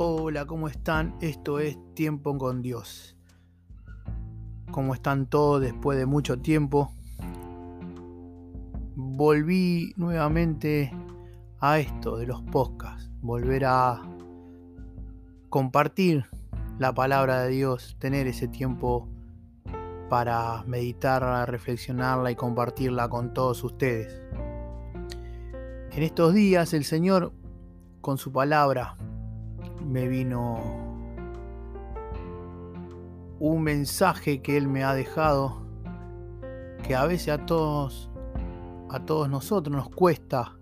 Hola, ¿cómo están? Esto es Tiempo con Dios. ¿Cómo están todos después de mucho tiempo? Volví nuevamente a esto de los podcasts, volver a compartir la palabra de Dios, tener ese tiempo para meditarla, reflexionarla y compartirla con todos ustedes. En estos días el Señor con su palabra me vino un mensaje que Él me ha dejado que a veces a todos a todos nosotros nos cuesta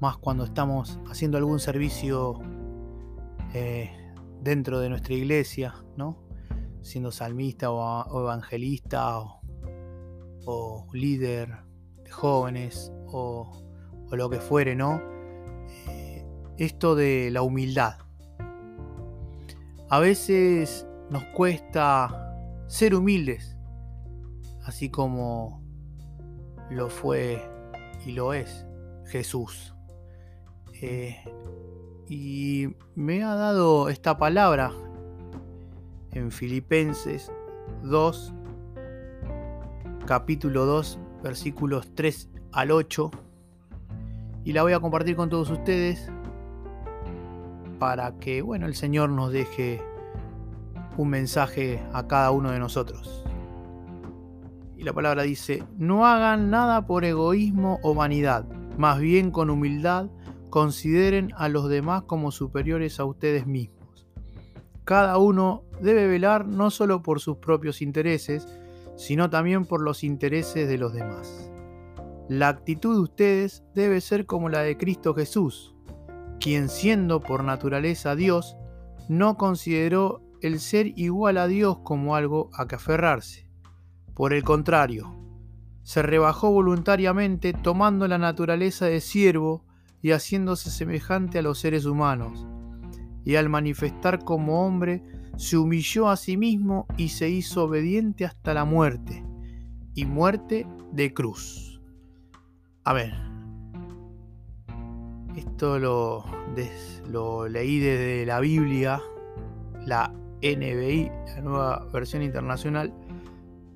más cuando estamos haciendo algún servicio eh, dentro de nuestra iglesia, ¿no? Siendo salmista o, evangelista o, líder de jóvenes o, lo que fuere, ¿no? Eh, esto de la humildad. A veces nos cuesta ser humildes, así como lo fue y lo es Jesús. Eh, y me ha dado esta palabra en Filipenses 2, capítulo 2, versículos 3 al 8. Y la voy a compartir con todos ustedes para que, bueno, el Señor nos deje un mensaje a cada uno de nosotros. Y la palabra dice, no hagan nada por egoísmo o vanidad, más bien con humildad consideren a los demás como superiores a ustedes mismos. Cada uno debe velar no solo por sus propios intereses, sino también por los intereses de los demás. La actitud de ustedes debe ser como la de Cristo Jesús, quien siendo por naturaleza Dios, no consideró el ser igual a Dios como algo a que aferrarse. Por el contrario, se rebajó voluntariamente tomando la naturaleza de siervo y haciéndose semejante a los seres humanos. Y al manifestar como hombre, se humilló a sí mismo y se hizo obediente hasta la muerte, y muerte de cruz. Amén. Esto lo, leí desde la Biblia, la NBI, la nueva versión internacional,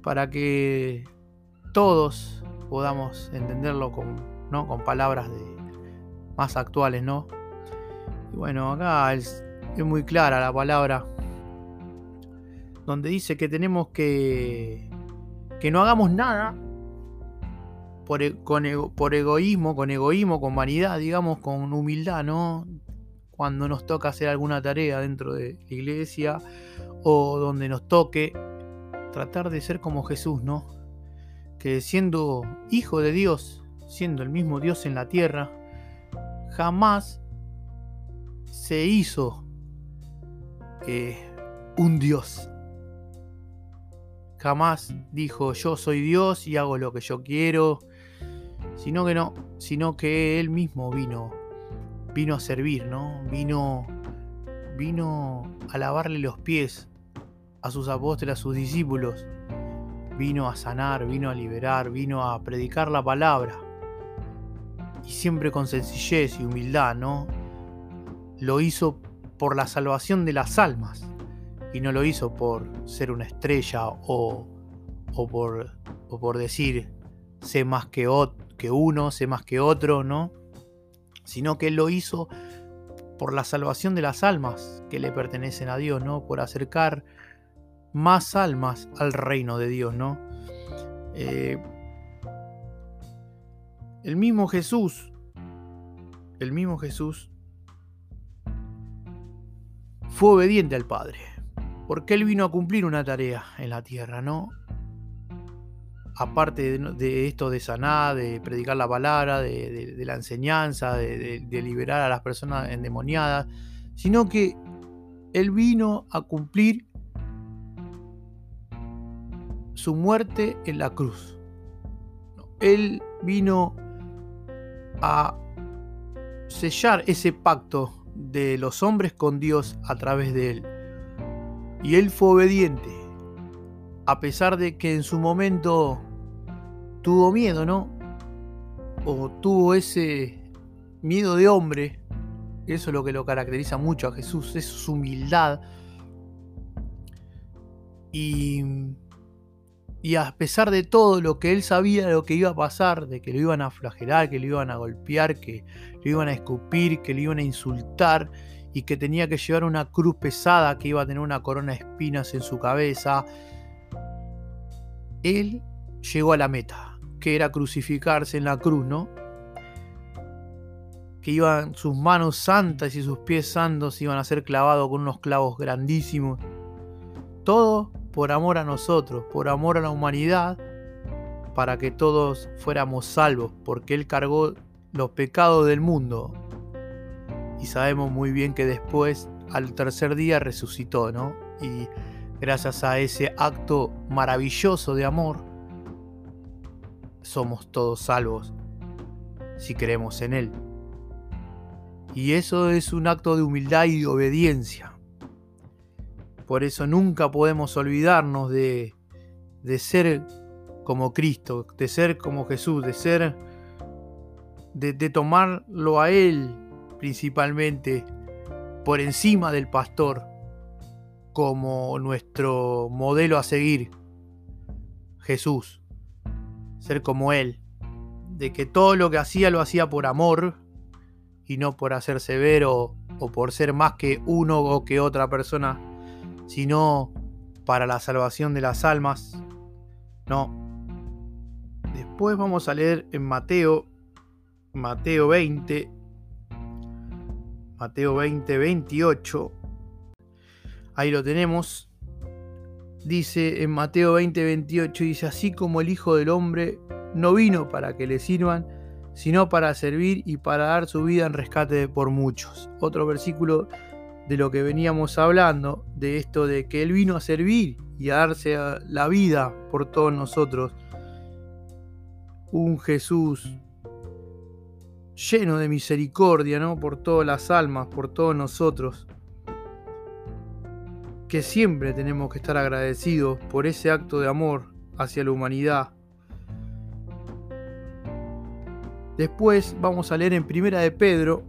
para que todos podamos entenderlo con, palabras más actuales. Y bueno, acá es, muy clara la palabra, donde dice que tenemos que, que no hagamos nada por, e, con por egoísmo, con egoísmo, con vanidad, digamos, con humildad, ¿no? Cuando nos toca hacer alguna tarea dentro de la iglesia o donde nos toque, tratar de ser como Jesús, ¿no? Que siendo hijo de Dios, siendo el mismo Dios en la tierra, jamás se hizo eh, un Dios. Jamás dijo yo soy Dios y hago lo que yo quiero sino que no, sino que él mismo vino, vino a servir, ¿no? Vino, vino a lavarle los pies a sus apóstoles, a sus discípulos, vino a sanar, vino a liberar, vino a predicar la palabra, y siempre con sencillez y humildad, ¿no? Lo hizo por la salvación de las almas, y no lo hizo por ser una estrella o, o, por, o por decir sé más que, que uno, sé más que otro, ¿no? Sino que Él lo hizo por la salvación de las almas que le pertenecen a Dios, ¿no? Por acercar más almas al reino de Dios, ¿no? Eh, el mismo Jesús, el mismo Jesús fue obediente al Padre, porque Él vino a cumplir una tarea en la tierra, ¿no? Aparte de, esto de sanar, de predicar la palabra, de, la enseñanza, de, liberar a las personas endemoniadas, sino que Él vino a cumplir su muerte en la cruz. Él vino a sellar ese pacto de los hombres con Dios a través de Él. Y Él fue obediente a pesar de que en su momento tuvo miedo, ¿no? O tuvo ese miedo de hombre Eso es lo que lo caracteriza mucho a Jesús, es su humildad. Y, y a pesar de todo lo que él sabía lo que iba a pasar, de que lo iban a flagelar, que lo iban a golpear, que lo iban a escupir, que lo iban a insultar y que tenía que llevar una cruz pesada, que iba a tener una corona de espinas en su cabeza, él llegó a la meta, que era crucificarse en la cruz, ¿no? Que iban sus manos santas y sus pies santos iban a ser clavados con unos clavos grandísimos. Todo por amor a nosotros, por amor a la humanidad, para que todos fuéramos salvos, porque Él cargó los pecados del mundo. Y sabemos muy bien que después, al tercer día, resucitó, ¿no? Y gracias a ese acto maravilloso de amor, somos todos salvos si creemos en Él. Y eso es un acto de humildad y de obediencia. Por eso nunca podemos olvidarnos de, de ser como Cristo, de ser como Jesús, de ser, de, de tomarlo a Él principalmente por encima del pastor como nuestro modelo a seguir, Jesús, ser como Él, de que todo lo que hacía lo hacía por amor y no por hacer severo o por ser más que uno o que otra persona, sino para la salvación de las almas. No. Después vamos a leer en Mateo, Mateo 20, Mateo 20, 28 Ahí lo tenemos. Dice en Mateo 20, 28, dice, así como el Hijo del Hombre no vino para que le sirvan, sino para servir y para dar su vida en rescate por muchos. Otro versículo de lo que veníamos hablando, de esto de que Él vino a servir y a darse la vida por todos nosotros. Un Jesús lleno de misericordia, ¿no? Por todas las almas, por todos nosotros que siempre tenemos que estar agradecidos por ese acto de amor hacia la humanidad. Después vamos a leer en Primera de Pedro,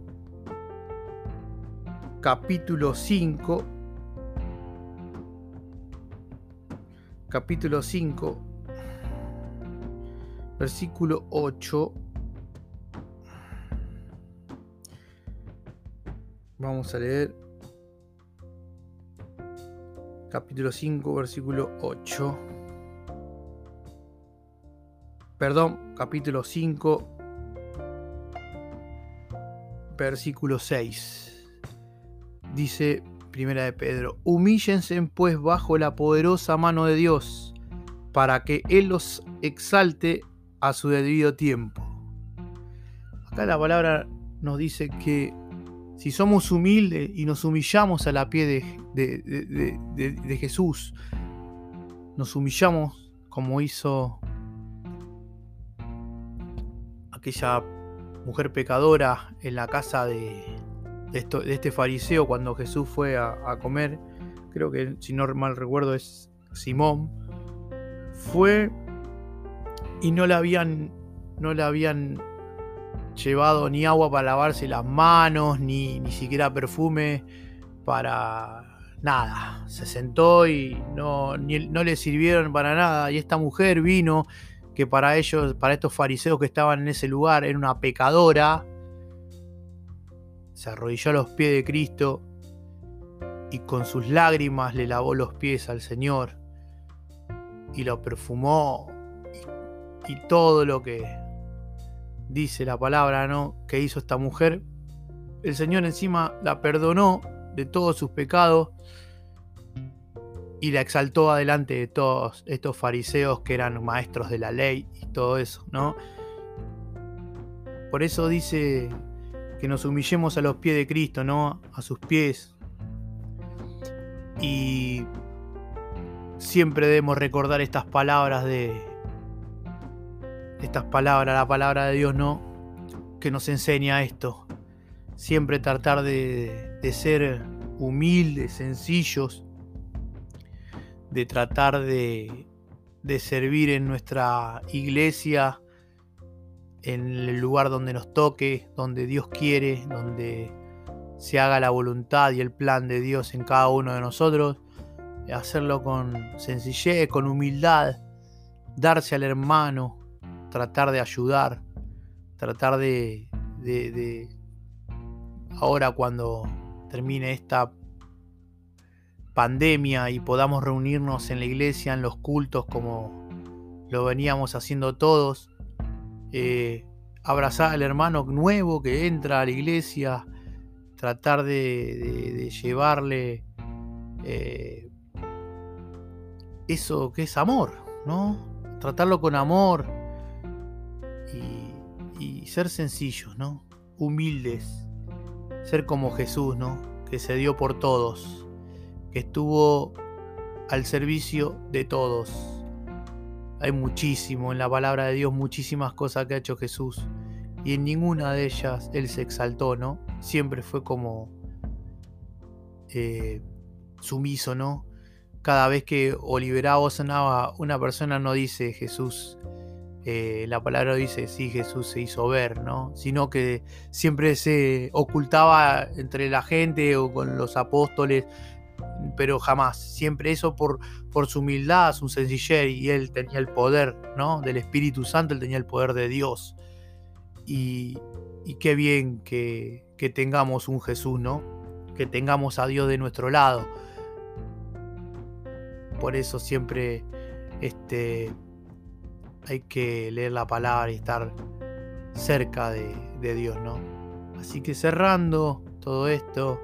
capítulo 5, capítulo 5, versículo 8. Vamos a leer capítulo 5, versículo 8. Perdón, capítulo 5, versículo 6. Dice Primera de Pedro, humíllense pues bajo la poderosa mano de Dios, para que Él los exalte a su debido tiempo. Acá la palabra nos dice que si somos humildes y nos humillamos a la pie de, Jesús, nos humillamos como hizo aquella mujer pecadora en la casa de, este fariseo cuando Jesús fue a, comer, creo que si no mal recuerdo es Simón, fue y no le habían, no le habían llevado ni agua para lavarse las manos, ni, ni siquiera perfume para nada. Se sentó y no, no le sirvieron para nada. Y esta mujer vino, que para ellos, para estos fariseos que estaban en ese lugar, era una pecadora. Se arrodilló a los pies de Cristo y con sus lágrimas le lavó los pies al Señor y lo perfumó y todo lo que dice la palabra, ¿no? Que hizo esta mujer. El Señor encima la perdonó de todos sus pecados y la exaltó adelante de todos estos fariseos que eran maestros de la ley y todo eso, ¿no? Por eso dice que nos humillemos a los pies de Cristo, ¿no? A sus pies. Y siempre debemos recordar estas palabras de estas palabras, la palabra de Dios, ¿no? Que nos enseña esto. Siempre tratar de, ser humildes, sencillos, de tratar de, de servir en nuestra iglesia, en el lugar donde nos toque, donde Dios quiere, donde se haga la voluntad y el plan de Dios en cada uno de nosotros, hacerlo con sencillez, con humildad, darse al hermano, tratar de ayudar, tratar de, ahora cuando termine esta pandemia y podamos reunirnos en la iglesia, en los cultos como lo veníamos haciendo todos, eh, abrazar al hermano nuevo que entra a la iglesia, tratar de, llevarle eh, eso que es amor, ¿no? Tratarlo con amor y, ser sencillos, ¿no? Humildes, ser como Jesús, ¿no? Que se dio por todos, que estuvo al servicio de todos hay muchísimo en la palabra de Dios, muchísimas cosas que ha hecho Jesús. Y en ninguna de ellas Él se exaltó, ¿no? Siempre fue como eh, sumiso, ¿no? Cada vez que o liberaba o sanaba, una persona no dice Jesús, eh, la palabra dice, sí, Jesús se hizo ver, ¿no? Sino que siempre se ocultaba entre la gente o con los apóstoles pero jamás. Siempre eso por, por su humildad, su sencillez, y él tenía el poder ¿no? del Espíritu Santo, él tenía el poder de Dios. Y, y qué bien que, que, tengamos un Jesús, ¿no? Que tengamos a Dios de nuestro lado. Por eso siempre este, hay que leer la palabra y estar cerca de, Dios, ¿no? Así que cerrando todo esto,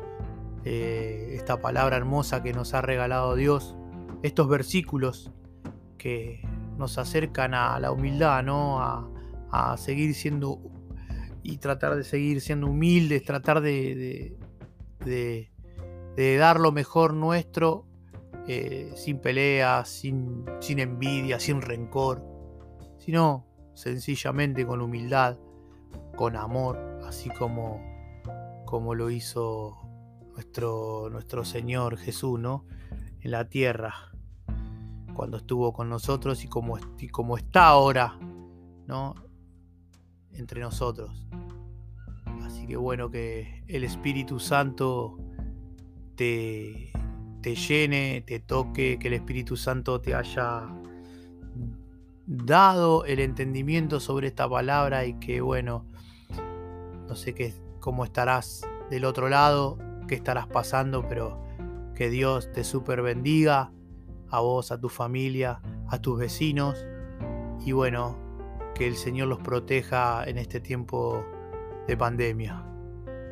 eh, esta palabra hermosa que nos ha regalado Dios, estos versículos que nos acercan a la humildad, ¿no? A, seguir siendo y tratar de seguir siendo humildes, tratar de, dar lo mejor nuestro eh, sin peleas, sin envidia, sin rencor, sino sencillamente con humildad, con amor, así como, como lo hizo nuestro, nuestro Señor Jesús, ¿no? En la tierra, cuando estuvo con nosotros y como, como está ahora, ¿no? Entre nosotros. Así que bueno, que el Espíritu Santo te, te llene, te toque, que el Espíritu Santo te haya dado el entendimiento sobre esta palabra y que bueno, no sé qué, cómo estarás del otro lado, que estarás pasando, pero que Dios te super bendiga, a vos, a tu familia, a tus vecinos, y bueno, que el Señor los proteja en este tiempo de pandemia.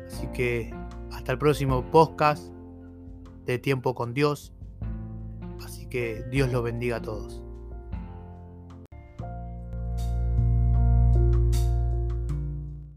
Así que hasta el próximo podcast de Tiempo con Dios. Así que Dios los bendiga a todos.